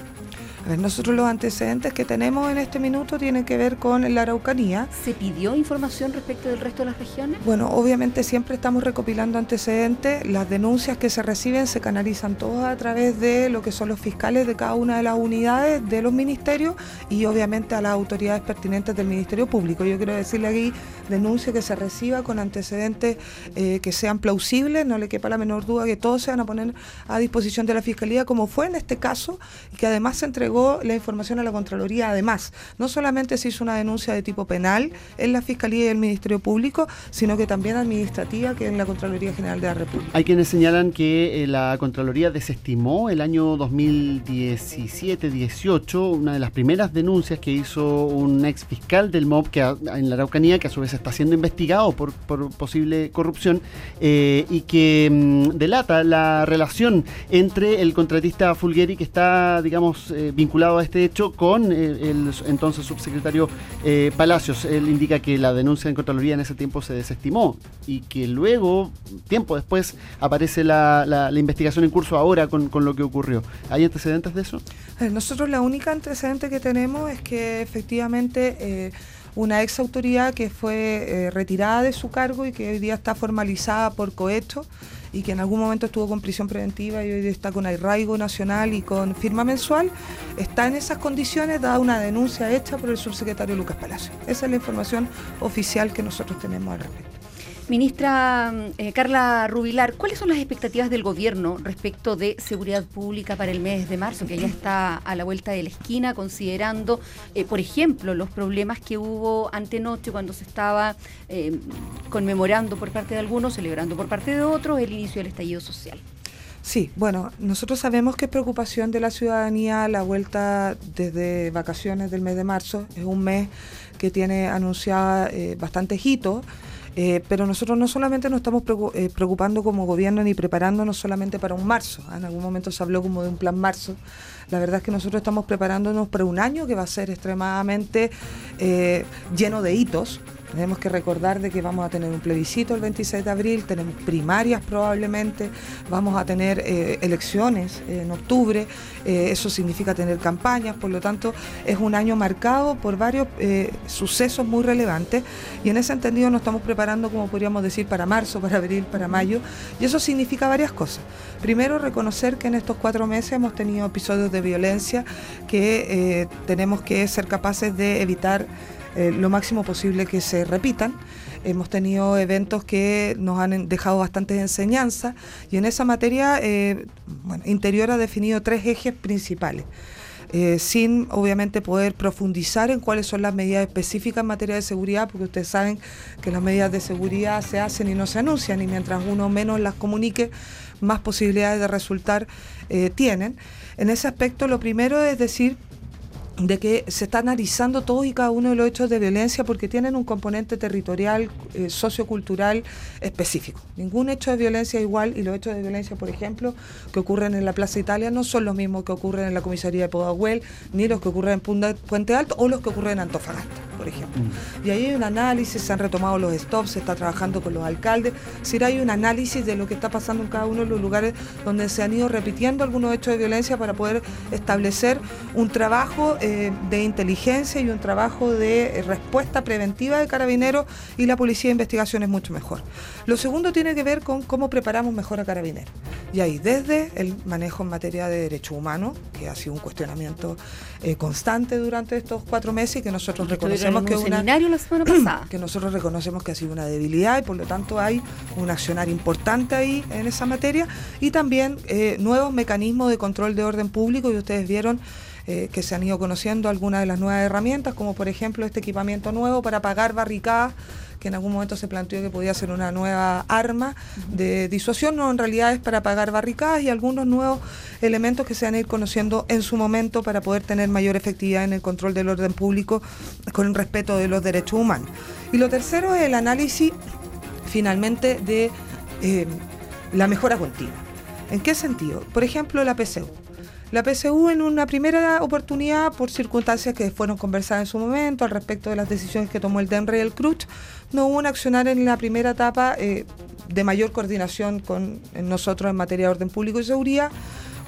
A ver, nosotros los antecedentes que tenemos en este minuto tienen que ver con la Araucanía. ¿Se pidió información respecto del resto de las regiones? Bueno, obviamente siempre estamos recopilando antecedentes. Las denuncias que se reciben se canalizan todas a través de lo que son los fiscales de cada una de las unidades de los ministerios y obviamente a las autoridades pertinentes del Ministerio Público. Yo quiero decirle aquí, denuncia que se reciba con antecedentes eh, que sean plausibles, no le quepa la menor duda que todos se van a poner a disposición de la Fiscalía, como fue en este caso, y que además se entregó la información a la Contraloría. Además, no solamente se hizo una denuncia de tipo penal en la Fiscalía y el Ministerio Público, sino que también administrativa, que en la Contraloría General de la República. Hay quienes señalan que eh, la Contraloría desestimó el año 2017-18 una de las primeras denuncias que hizo un ex fiscal del MOB que en la Araucanía, que a su vez está siendo investigado por, posible corrupción eh, y que mm, delata la relación entre el contratista Fulgueri, que está, digamos, eh, vinculado a este hecho con eh, el, entonces subsecretario eh, Palacios. Él indica que la denuncia en Contraloría en ese tiempo se desestimó y que luego, tiempo después, aparece la, investigación en curso ahora con, lo que ocurrió. ¿Hay antecedentes de eso? Eh, nosotros la única antecedente que tenemos es que efectivamente una ex autoridad que fue retirada de su cargo y que hoy día está formalizada por cohecho y que en algún momento estuvo con prisión preventiva y hoy está con arraigo nacional y con firma mensual, está en esas condiciones dada una denuncia hecha por el subsecretario Lucas Palacio. Esa es la información oficial que nosotros tenemos al respecto. Ministra eh, Carla Rubilar, ¿cuáles son las expectativas del gobierno respecto de seguridad pública para el mes de marzo, que ya está a la vuelta de la esquina, considerando, eh, por ejemplo, los problemas que hubo antenoche cuando se estaba eh, conmemorando por parte de algunos, celebrando por parte de otros el inicio del estallido social? Sí, bueno, nosotros sabemos que es preocupación de la ciudadanía la vuelta desde vacaciones del mes de marzo. Es un mes que tiene anunciada bastantes hitos. Eh, pero nosotros no solamente nos estamos eh, preocupando como gobierno ni preparándonos solamente para un marzo. ¿ah? En algún momento se habló como de un plan marzo. La verdad es que nosotros estamos preparándonos para un año que va a ser extremadamente eh, lleno de hitos tenemos que recordar de que vamos a tener un plebiscito el 26 de abril, tenemos primarias probablemente, vamos a tener eh, elecciones en octubre, eh, eso significa tener campañas, por lo tanto es un año marcado por varios eh, sucesos muy relevantes y en ese entendido nos estamos preparando, como podríamos decir, para marzo, para abril, para mayo y eso significa varias cosas. Primero, reconocer que en estos cuatro meses hemos tenido episodios de violencia que tenemos que ser capaces de evitar eh, lo máximo posible que se repitan. Hemos tenido eventos que nos han dejado bastantes enseñanzas y en esa materia eh, Interior ha definido tres ejes principales. Eh, sin obviamente poder profundizar en cuáles son las medidas específicas en materia de seguridad, porque ustedes saben que las medidas de seguridad se hacen y no se anuncian, y mientras uno menos las comunique, más posibilidades de resultar tienen. En ese aspecto, lo primero es decir de que se está analizando todos y cada uno de los hechos de violencia porque tienen un componente territorial, eh, sociocultural específico. Ningún hecho de violencia es igual y los hechos de violencia, por ejemplo, que ocurren en la Plaza Italia no son los mismos que ocurren en la comisaría de Podahuel, ni los que ocurren en Puente Alto o los que ocurren en Antofagasta, por ejemplo. Mm. Y ahí hay un análisis, se han retomado los stops, se está trabajando con los alcaldes, si hay un análisis de lo que está pasando en cada uno de los lugares donde se han ido repitiendo algunos hechos de violencia para poder establecer un trabajo eh, de inteligencia y un trabajo de eh, respuesta preventiva de carabineros y la policía de investigación es mucho mejor. Lo segundo tiene que ver con cómo preparamos mejor a carabineros. Y ahí desde el manejo en materia de derechos humanos, que ha sido un cuestionamiento eh, constante durante estos cuatro meses y que nosotros reconocemos que una, la semana pasada. que nosotros reconocemos que ha sido una debilidad y por lo tanto hay un accionar importante ahí en esa materia y también nuevos mecanismos de control de orden público y ustedes vieron eh, que se han ido conociendo algunas de las nuevas herramientas, como por ejemplo este equipamiento nuevo para apagar barricadas que en algún momento se planteó que podía ser una nueva arma de disuasión, no, en realidad es para apagar barricadas y algunos nuevos elementos que se van a ir conociendo en su momento para poder tener mayor efectividad en el control del orden público con el respeto de los derechos humanos. Y lo tercero es el análisis finalmente de eh, la mejora continua. ¿En qué sentido? Por ejemplo, la PCU. La PSU en una primera oportunidad, por circunstancias que fueron conversadas en su momento al respecto de las decisiones que tomó el DENRE y el CRUCH, no hubo un accionar en la primera etapa eh, de mayor coordinación con nosotros en materia de orden público y seguridad,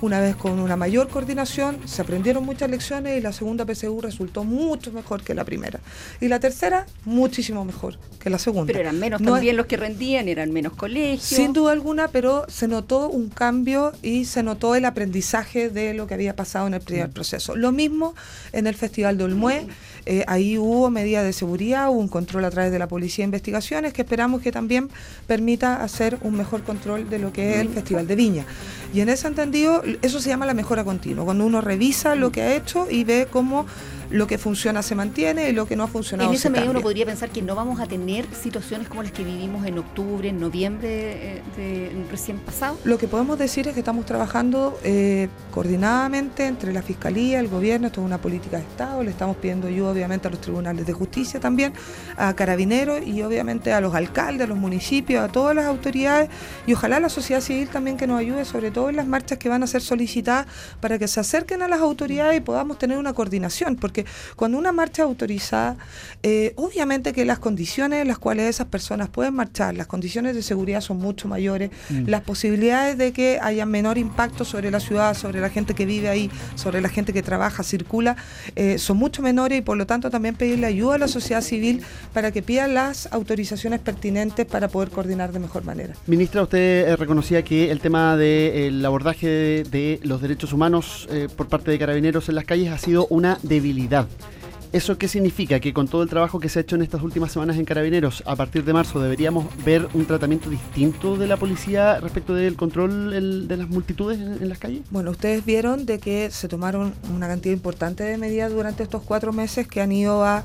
una vez con una mayor coordinación, se aprendieron muchas lecciones y la segunda PSU resultó mucho mejor que la primera. Y la tercera, muchísimo mejor que la segunda. Pero eran menos No es- también los que rendían, eran menos colegios. sin duda alguna, pero se notó un cambio y se notó el aprendizaje de lo que había pasado en el primer proceso. Lo mismo en el Festival de Olmué, eh, ahí hubo medidas de seguridad, hubo un control a través de la Policía de Investigaciones que esperamos que también permita hacer un mejor control de lo que es el Festival de Viña. Y en ese entendido, eso se llama la mejora continua, cuando uno revisa lo que ha hecho y ve cómo lo que funciona se mantiene y lo que no ha funcionado En se esa uno cambia. podría pensar que no vamos a tener situaciones como las que vivimos en octubre, en noviembre eh, de, recién pasado. Lo que podemos decir es que estamos trabajando eh, coordinadamente entre la Fiscalía, el Gobierno, esto es una política de Estado, le estamos pidiendo ayuda obviamente a los tribunales de justicia también, a carabineros y obviamente a los alcaldes, a los municipios, a todas las autoridades y ojalá la sociedad civil también que nos ayude, sobre todo en las marchas que van a ser solicitadas para que se acerquen a las autoridades y podamos tener una coordinación, porque cuando una marcha es autorizada, eh, obviamente que las condiciones en las cuales esas personas pueden marchar, las condiciones de seguridad son mucho mayores, las posibilidades de que haya menor impacto sobre la ciudad, sobre la gente que vive ahí, sobre la gente que trabaja, circula, eh, son mucho menores y por lo tanto también pedirle ayuda a la sociedad civil para que pida las autorizaciones pertinentes para poder coordinar de mejor manera. Ministra, usted eh, reconocía que el tema del abordaje de, de los derechos humanos eh, por parte de carabineros en las calles ha sido una debilidad. ¿Eso qué significa? Que con todo el trabajo que se ha hecho en estas últimas semanas en Carabineros, a partir de marzo deberíamos ver un tratamiento distinto de la policía respecto del control de las multitudes en, en las calles? Bueno, ustedes vieron de que se tomaron una cantidad importante de medidas durante estos cuatro meses que han ido a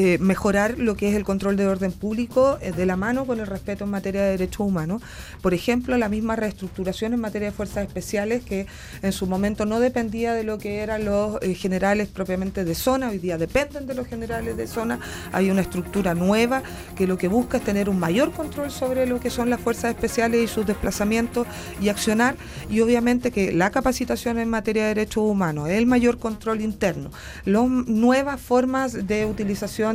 eh, mejorar lo que es el control de orden público eh, de la mano con el respeto en materia de derechos humanos. Por ejemplo, la misma reestructuración en materia de fuerzas especiales que en su momento no dependía de lo que eran los eh, generales propiamente de zona, hoy día dependen de los generales de zona, hay una estructura nueva que lo que busca es tener un mayor control sobre lo que son las fuerzas especiales y sus desplazamientos y accionar y obviamente que la capacitación en materia de derechos humanos, el mayor control interno, las nuevas formas de utilización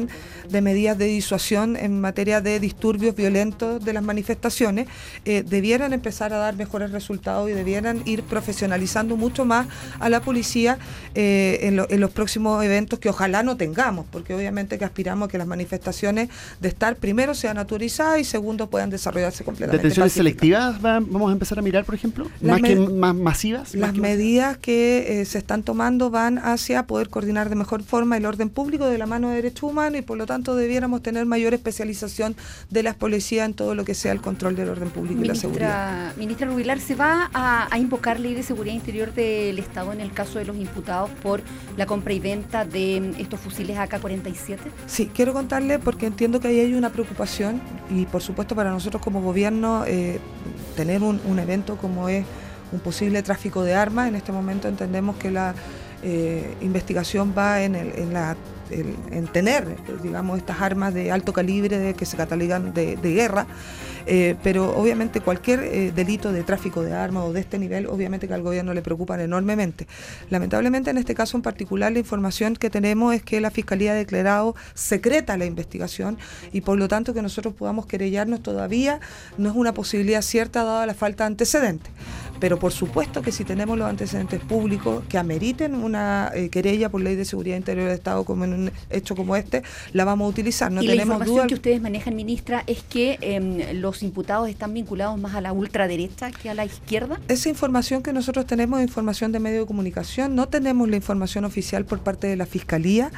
de medidas de disuasión en materia de disturbios violentos de las manifestaciones, eh, debieran empezar a dar mejores resultados y debieran ir profesionalizando mucho más a la policía eh, en, lo- en los próximos eventos que ojalá no tengamos, porque obviamente que aspiramos a que las manifestaciones de estar primero sean autorizadas y segundo puedan desarrollarse completamente. ¿Detenciones selectivas va- vamos a empezar a mirar, por ejemplo? Las ¿Más que más masivas? Las ¿Más que- medidas que eh, se están tomando van hacia poder coordinar de mejor forma el orden público de la mano de derechos humanos y por lo tanto debiéramos tener mayor especialización de las policías en todo lo que sea el control del orden público y la seguridad. Ministra, Rubilar, ¿se va a, a invocar ley de seguridad interior del Estado en el caso de los imputados por la compra y venta de estos fusiles AK-47? Sí, quiero contarle porque entiendo que ahí hay una preocupación y por supuesto para nosotros como gobierno eh, tener un, un evento como es un posible tráfico de armas, en este momento entendemos que la eh, investigación va en, el- en la en tener, digamos, estas armas de alto calibre que se catalogan de, de guerra, eh, pero obviamente cualquier eh, delito de tráfico de armas o de este nivel, obviamente que al gobierno le preocupan enormemente. Lamentablemente en este caso en particular la información que tenemos es que la Fiscalía ha declarado secreta la investigación y por lo tanto que nosotros podamos querellarnos todavía no es una posibilidad cierta dada la falta de antecedentes. Pero por supuesto que si tenemos los antecedentes públicos que ameriten una eh, querella por ley de seguridad interior del Estado como en un hecho como este, la vamos a utilizar. No y la tenemos información duda. que ustedes manejan, ministra, es que em, los imputados están vinculados más a la ultraderecha que a la izquierda. Esa información que nosotros tenemos información de medio de comunicación, no tenemos la información oficial por parte de la Fiscalía,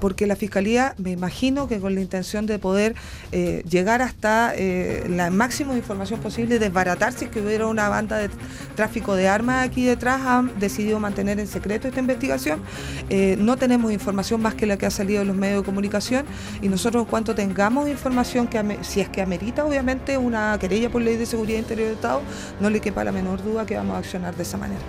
porque la Fiscalía, me imagino que con la intención de poder eh, llegar hasta eh, la máxima información posible desbaratar si es que hubiera una banda de tráfico de armas aquí detrás, han decidido mantener en secreto esta investigación. Eh, no tenemos información más que la que ha salido en los medios de comunicación y nosotros en cuanto tengamos información que si es que amerita obviamente una querella por ley de seguridad interior del Estado, no le quepa la menor duda que vamos a accionar de esa manera.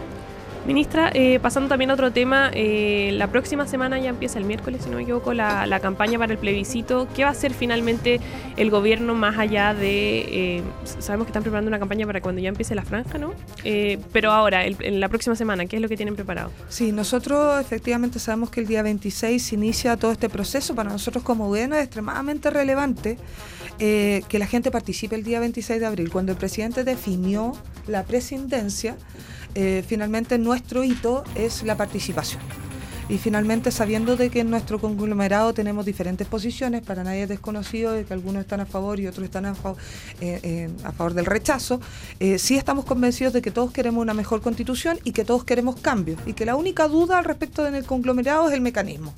Ministra, eh, pasando también a otro tema, eh, la próxima semana ya empieza el miércoles, si no me equivoco, la, la campaña para el plebiscito. ¿Qué va a hacer finalmente el gobierno más allá de... eh, sabemos que están preparando una campaña para cuando ya empiece la franja, ¿no? Pero ahora, el- en la próxima semana, ¿qué es lo que tienen preparado? Sí, nosotros efectivamente sabemos que el día 26 se inicia todo este proceso. Para nosotros como gobierno es extremadamente relevante eh, que la gente participe el día 26 de abril. Cuando el presidente definió la presidencia, eh, finalmente nuestro hito es la participación. Y finalmente, sabiendo de que en nuestro conglomerado tenemos diferentes posiciones, para nadie es desconocido de que algunos están a favor y otros están a, favor, eh, favor del rechazo, sí estamos convencidos de que todos queremos una mejor constitución y que todos queremos cambios. Y que la única duda al respecto del conglomerado es el mecanismo.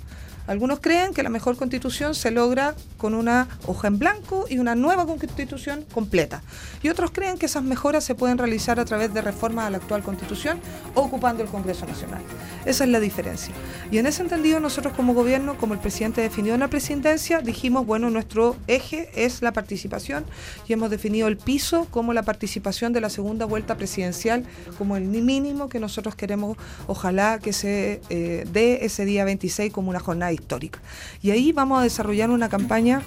Algunos creen que la mejor constitución se logra con una hoja en blanco y una nueva constitución completa. Y otros creen que esas mejoras se pueden realizar a través de reformas a la actual constitución ocupando el Congreso Nacional. Esa es la diferencia. Y en ese entendido nosotros como gobierno, como el presidente definió en la presidencia, dijimos, bueno, nuestro eje es la participación y hemos definido el piso como la participación de la segunda vuelta presidencial como el mínimo que nosotros queremos, ojalá que se eh, dé ese día 26 como una jornada histórica. Y ahí vamos a desarrollar una campaña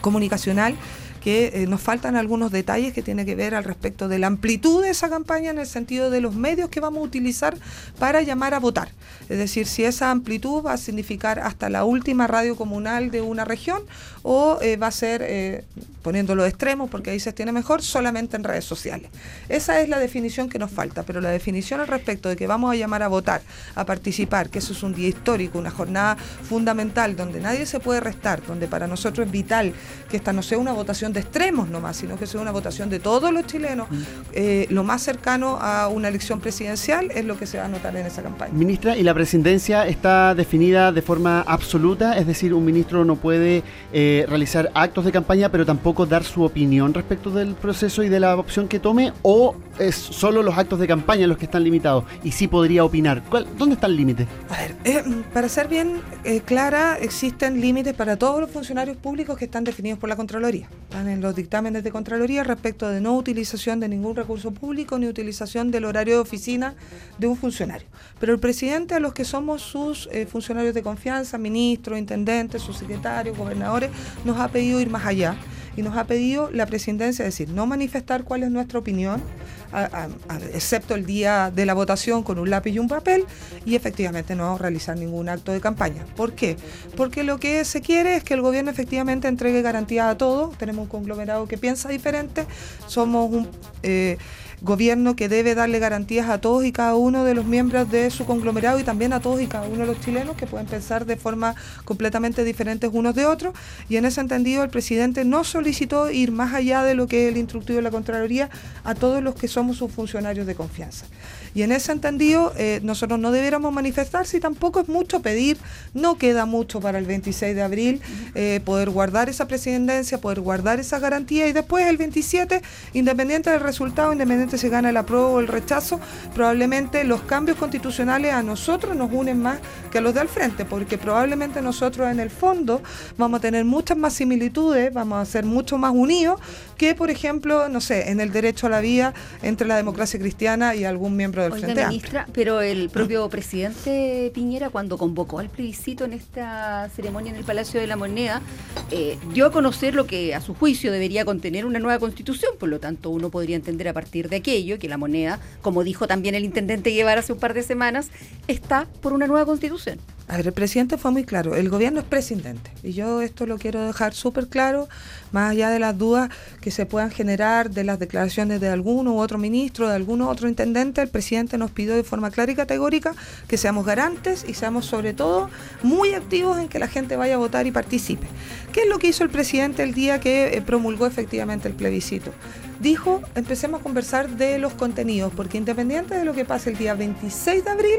comunicacional que eh, nos faltan algunos detalles que tiene que ver al respecto de la amplitud de esa campaña en el sentido de los medios que vamos a utilizar para llamar a votar. Es decir, si esa amplitud va a significar hasta la última radio comunal de una región o eh, va a ser, eh, poniéndolo extremo porque ahí se tiene mejor, solamente en redes sociales. Esa es la definición que nos falta, pero la definición al respecto de que vamos a llamar a votar, a participar, que eso es un día histórico, una jornada fundamental donde nadie se puede restar, donde para nosotros es vital que esta no sea una votación de extremos nomás, sino que sea una votación de todos los chilenos, mm. eh, lo más cercano a una elección presidencial es lo que se va a notar en esa campaña. Ministra, ¿y la presidencia está definida de forma absoluta? Es decir, un ministro no puede eh, realizar actos de campaña, pero tampoco dar su opinión respecto del proceso y de la opción que tome, o es solo los actos de campaña los que están limitados y sí podría opinar. ¿Dónde está el límite? A ver, eh, para ser bien clara, existen límites para todos los funcionarios públicos que están definidos por la Contraloría en los dictámenes de Contraloría respecto de no utilización de ningún recurso público ni utilización del horario de oficina de un funcionario. Pero el presidente a los que somos sus eh, funcionarios de confianza, ministros, intendentes, subsecretarios, gobernadores, nos ha pedido ir más allá y nos ha pedido la presidencia, es decir, no manifestar cuál es nuestra opinión, excepto el día de la votación con un lápiz y un papel, y efectivamente no realizar ningún acto de campaña. ¿Por qué? Porque lo que se quiere es que el gobierno efectivamente entregue garantía a todos, tenemos un conglomerado que piensa diferente, somos un... Eh, gobierno que debe darle garantías a todos y cada uno de los miembros de su conglomerado y también a todos y cada uno de los chilenos que pueden pensar de forma completamente diferentes unos de otros. Y en ese entendido el presidente no solicitó ir más allá de lo que es el instructivo de la Contraloría a todos los que somos sus funcionarios de confianza. Y en ese entendido eh, nosotros no debiéramos manifestar si tampoco es mucho pedir, no queda mucho para el 26 de abril eh, poder guardar esa presidencia, poder guardar esa garantía y después el 27, independiente del resultado, independiente se gana el apruebo o el rechazo, probablemente los cambios constitucionales a nosotros nos unen más que a los de al frente, porque probablemente nosotros en el fondo vamos a tener muchas más similitudes, vamos a ser mucho más unidos que, por ejemplo, no sé, en el derecho a la vida entre la democracia cristiana y algún miembro del Frente ministra, pero el propio presidente Piñera, cuando convocó al plebiscito en esta ceremonia en el Palacio de la Moneda, eh, dio a conocer lo que a su juicio debería contener una nueva constitución, por lo tanto uno podría entender a partir de aquello que la moneda, como dijo también el intendente Guevara hace un par de semanas, está por una nueva constitución. A ver, el presidente fue muy claro, el gobierno es presidente. Y yo esto lo quiero dejar súper claro, más allá de las dudas que se puedan generar de las declaraciones de alguno u otro ministro, de algún otro intendente, el presidente nos pidió de forma clara y categórica que seamos garantes y seamos sobre todo muy activos en que la gente vaya a votar y participe. ¿Qué es lo que hizo el presidente el día que eh, promulgó efectivamente el plebiscito? Dijo, empecemos a conversar de los contenidos, porque independiente de lo que pase el día 26 de abril,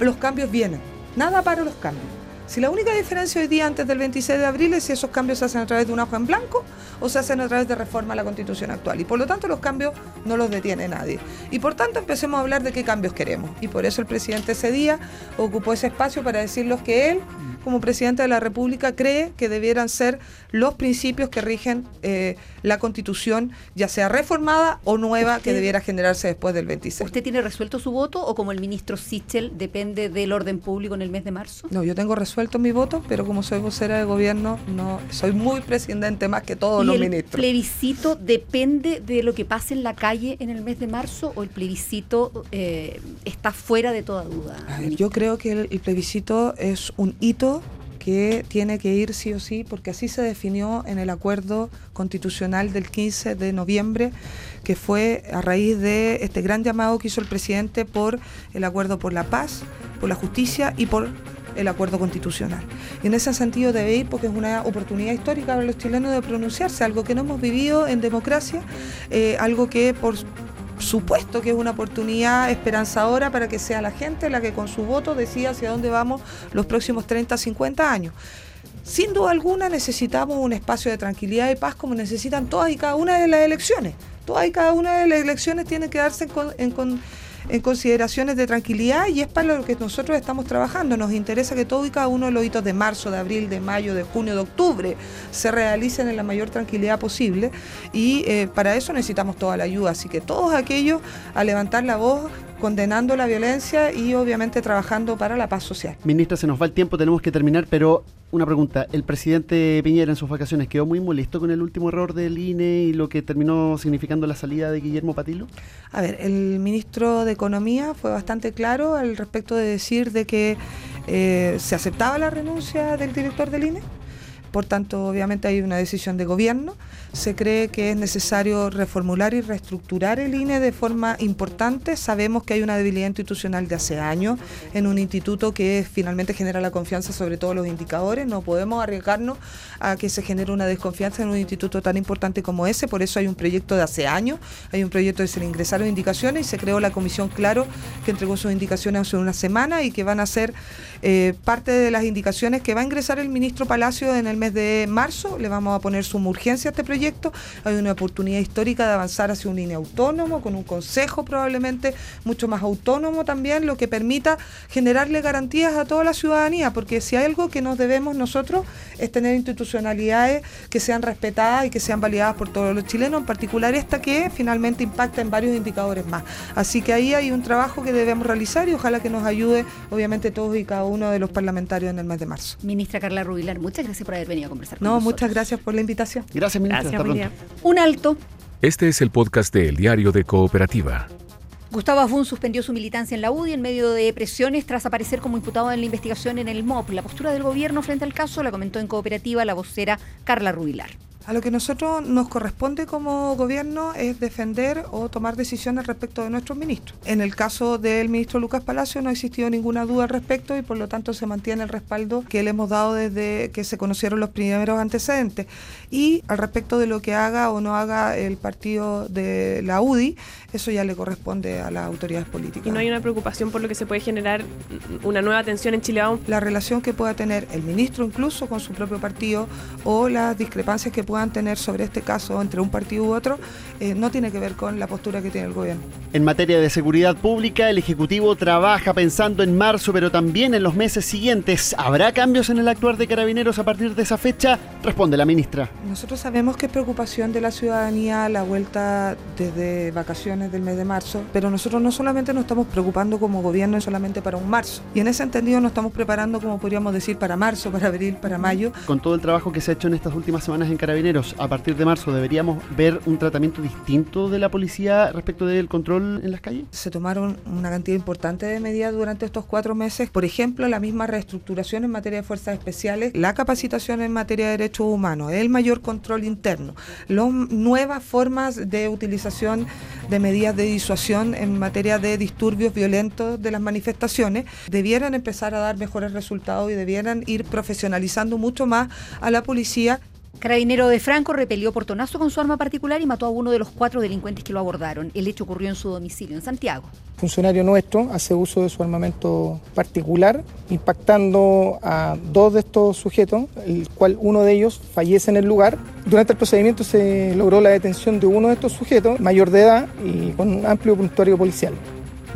los cambios vienen Nada para los cambios. Si la única diferencia hoy día antes del 26 de abril es si esos cambios se hacen a través de un hoja en blanco o se hacen a través de reforma a la constitución actual. Y por lo tanto los cambios no los detiene nadie. Y por tanto empecemos a hablar de qué cambios queremos. Y por eso el presidente ese día ocupó ese espacio para decir los que él como presidente de la República cree que debieran ser los principios que rigen eh, la Constitución, ya sea reformada o nueva, que debiera generarse después del 26. ¿Usted tiene resuelto su voto o como el ministro Sichel depende del orden público en el mes de marzo? No, yo tengo resuelto mi voto, pero como soy vocera de gobierno, no soy muy presidente más que todos los ministros. ¿El plebiscito depende de lo que pase en la calle en el mes de marzo o el plebiscito eh, está fuera de toda duda? yo creo que el plebiscito es un hito que tiene que ir sí o sí, porque así se definió en el acuerdo constitucional del 15 de noviembre, que fue a raíz de este gran llamado que hizo el presidente por el acuerdo por la paz, por la justicia y por el acuerdo constitucional. Y en ese sentido debe ir porque es una oportunidad histórica para los chilenos de pronunciarse, algo que no hemos vivido en democracia, eh, algo que por supuesto que es una oportunidad esperanzadora para que sea la gente la que con su voto decida hacia dónde vamos los próximos 30, 50 años. Sin duda alguna necesitamos un espacio de tranquilidad y paz como necesitan todas y cada una de las elecciones. Todas y cada una de las elecciones tienen que darse en, en consideraciones de tranquilidad y es para lo que nosotros estamos trabajando. Nos interesa que todo y cada uno de los hitos de marzo, de abril, de mayo, de junio, de octubre se realicen en la mayor tranquilidad posible y eh, para eso necesitamos toda la ayuda. Así que todos aquellos a levantar la voz condenando la violencia y obviamente trabajando para la paz social. Ministra, se nos va el tiempo, tenemos que terminar, pero una pregunta. El presidente Piñera en sus vacaciones quedó muy molesto con el último error del INE y lo que terminó significando la salida de Guillermo Patilo. A ver, el ministro de Economía fue bastante claro al respecto de decir de que eh, se aceptaba la renuncia del director del INE por tanto, obviamente hay una decisión de gobierno. Se cree que es necesario reformular y reestructurar el INE de forma importante. Sabemos que hay una debilidad institucional de hace años en un instituto que finalmente genera la confianza sobre todos los indicadores. No podemos arriesgarnos a que se genere una desconfianza en un instituto tan importante como ese. Por eso hay un proyecto de hace años, hay un proyecto de se ingresaron indicaciones y se creó la comisión Claro que entregó sus indicaciones hace una semana y que van a ser eh, parte de las indicaciones que va a ingresar el ministro Palacio en el mes de marzo. Le vamos a poner suma urgencia a este proyecto. Hay una oportunidad histórica de avanzar hacia un INE autónomo, con un consejo probablemente mucho más autónomo también, lo que permita generarle garantías a toda la ciudadanía, porque si hay algo que nos debemos nosotros es tener institucionalidades que sean respetadas y que sean validadas por todos los chilenos, en particular esta que finalmente impacta en varios indicadores más. Así que ahí hay un trabajo que debemos realizar y ojalá que nos ayude, obviamente, todos y cada uno de los parlamentarios en el mes de marzo. Ministra Carla Rubilar, muchas gracias por haber venido a conversar con No, nosotros. muchas gracias por la invitación. Gracias, ministra. Gracias, Hasta pronto. Un alto. Este es el podcast de El Diario de Cooperativa. Gustavo Afún suspendió su militancia en la UDI en medio de presiones tras aparecer como imputado en la investigación en el MOP. La postura del gobierno frente al caso la comentó en cooperativa la vocera Carla Rubilar. A lo que nosotros nos corresponde como gobierno es defender o tomar decisiones respecto de nuestros ministros. En el caso del ministro Lucas Palacio no ha existido ninguna duda al respecto y por lo tanto se mantiene el respaldo que le hemos dado desde que se conocieron los primeros antecedentes. Y al respecto de lo que haga o no haga el partido de la UDI, eso ya le corresponde a las autoridades políticas. Y no hay una preocupación por lo que se puede generar una nueva tensión en Chile aún. la relación que pueda tener el ministro incluso con su propio partido o las discrepancias que puedan tener sobre este caso entre un partido u otro, eh, no tiene que ver con la postura que tiene el gobierno. En materia de seguridad pública, el Ejecutivo trabaja pensando en marzo, pero también en los meses siguientes. ¿Habrá cambios en el actuar de carabineros a partir de esa fecha? Responde la ministra. Nosotros sabemos que es preocupación de la ciudadanía la vuelta desde vacaciones del mes de marzo, pero nosotros no solamente nos estamos preocupando como gobierno solamente para un marzo, y en ese entendido nos estamos preparando, como podríamos decir, para marzo, para abril, para mayo. Con todo el trabajo que se ha hecho en estas últimas semanas en carabineros, a partir de marzo, ¿deberíamos ver un tratamiento distinto de la policía respecto del control en las calles? Se tomaron una cantidad importante de medidas durante estos cuatro meses, por ejemplo, la misma reestructuración en materia de fuerzas especiales, la capacitación en materia de derechos humanos, el mayor control interno, las nuevas formas de utilización de medidas de disuasión en materia de disturbios violentos de las manifestaciones, debieran empezar a dar mejores resultados y debieran ir profesionalizando mucho más a la policía Carabinero de Franco repelió portonazo con su arma particular y mató a uno de los cuatro delincuentes que lo abordaron. El hecho ocurrió en su domicilio en Santiago. funcionario nuestro hace uso de su armamento particular, impactando a dos de estos sujetos, el cual uno de ellos fallece en el lugar. Durante el procedimiento se logró la detención de uno de estos sujetos, mayor de edad y con un amplio puntuario policial.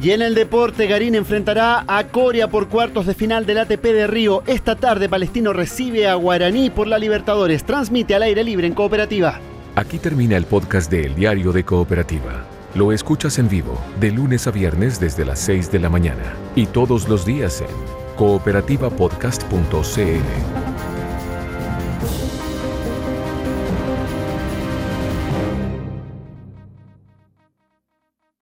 Y en el deporte, Garín enfrentará a Coria por cuartos de final del ATP de Río. Esta tarde, Palestino recibe a Guaraní por la Libertadores. Transmite al aire libre en cooperativa. Aquí termina el podcast de El Diario de Cooperativa. Lo escuchas en vivo de lunes a viernes desde las 6 de la mañana y todos los días en cooperativapodcast.cl.